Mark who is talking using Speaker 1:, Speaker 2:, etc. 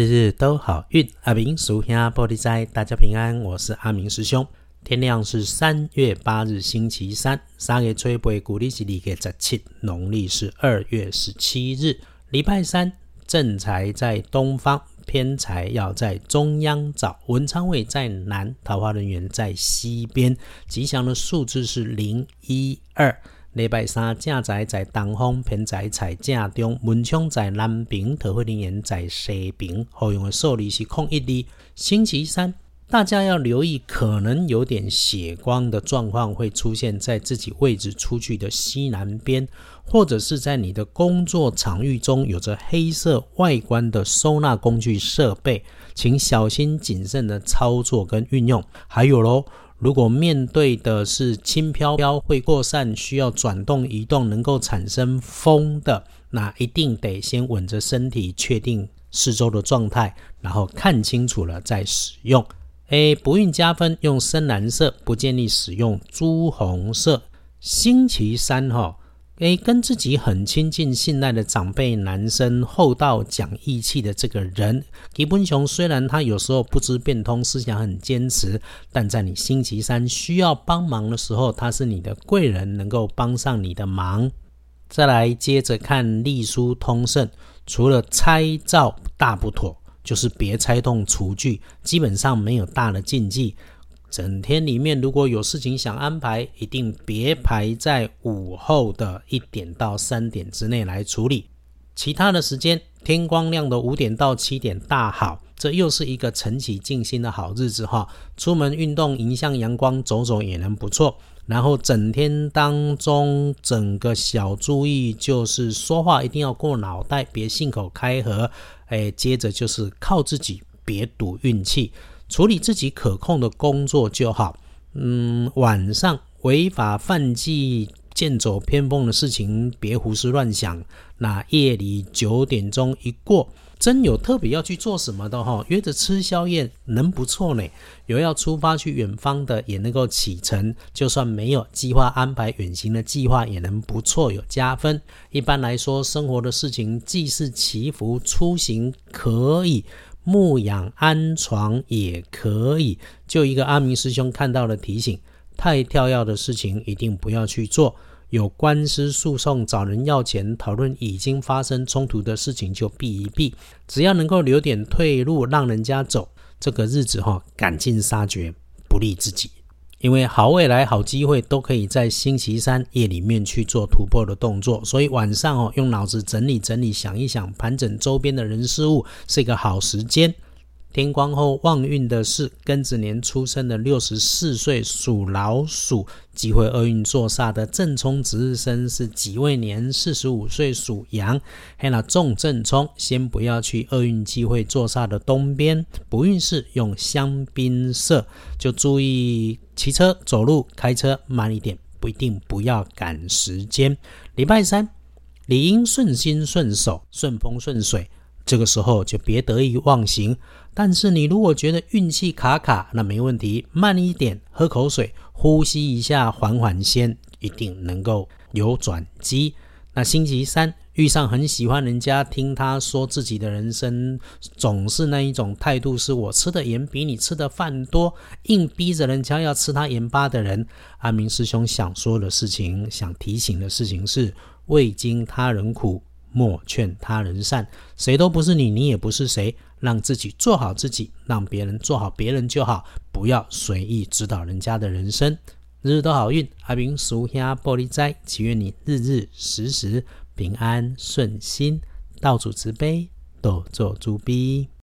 Speaker 1: 日日都好运，阿明属下玻璃斋，大家平安。我是阿明师兄。天亮是三月八日，星期三。三月吹背，古历是二月十七，农历是二月十七日，礼拜三。正财在东方，偏财要在中央找。文昌位在南，桃花人员在西边。吉祥的数字是零一二。礼拜三正财在东方，偏财在正中，门窗在南边，桃花人缘在西边。好用的数字是空一哩。星期三，大家要留意，可能有点血光的状况会出现在自己位置出去的西南边，或者是在你的工作场域中有着黑色外观的收纳工具设备，请小心谨慎的操作跟运用。还有喽。如果面对的是轻飘飘、会扩散、需要转动移动、能够产生风的，那一定得先稳着身体，确定四周的状态，然后看清楚了再使用。A 不运加分，用深蓝色，不建议使用朱红色。星期三哈。诶，跟自己很亲近、信赖的长辈男生，厚道讲义气的这个人，吉本雄虽然他有时候不知变通，思想很坚持，但在你星期三需要帮忙的时候，他是你的贵人，能够帮上你的忙。再来接着看隶书通胜，除了拆灶大不妥，就是别拆动厨具，基本上没有大的禁忌。整天里面，如果有事情想安排，一定别排在午后的一点到三点之内来处理。其他的时间，天光亮的五点到七点大好，这又是一个晨起静心的好日子哈。出门运动，迎向阳光，走走也能不错。然后整天当中，整个小注意就是说话一定要过脑袋，别信口开河。哎，接着就是靠自己，别赌运气。处理自己可控的工作就好。嗯，晚上违法犯纪、剑走偏锋的事情别胡思乱想。那夜里九点钟一过，真有特别要去做什么的哈，约着吃宵夜能不错呢。有要出发去远方的也能够启程，就算没有计划安排远行的计划也能不错，有加分。一般来说，生活的事情既是祈福出行可以。牧养安床也可以，就一个阿明师兄看到了提醒：太跳跃的事情一定不要去做。有官司诉讼找人要钱，讨论已经发生冲突的事情就避一避。只要能够留点退路，让人家走，这个日子哈，赶尽杀绝，不利自己。因为好未来、好机会都可以在星期三夜里面去做突破的动作，所以晚上哦，用脑子整理整理，想一想，盘整周边的人事物，是一个好时间。天光后旺运的是庚子年出生的六十四岁属老鼠，机会厄运坐煞的正冲值日生是己未年四十五岁属羊。嘿，那重正冲，先不要去厄运机会坐煞的东边。不运势用香槟色，就注意骑车、走路、开车慢一点，不一定不要赶时间。礼拜三理应顺心顺手、顺风顺水。这个时候就别得意忘形，但是你如果觉得运气卡卡，那没问题，慢一点，喝口水，呼吸一下，缓缓先，一定能够有转机。那星期三遇上很喜欢人家听他说自己的人生，总是那一种态度，是我吃的盐比你吃的饭多，硬逼着人家要吃他盐巴的人。阿明师兄想说的事情，想提醒的事情是：未经他人苦。莫劝他人善，谁都不是你，你也不是谁，让自己做好自己，让别人做好别人就好，不要随意指导人家的人生。日日都好运，阿明属下玻璃斋，祈愿你日日时时平安顺心，道主慈悲，多做诸逼。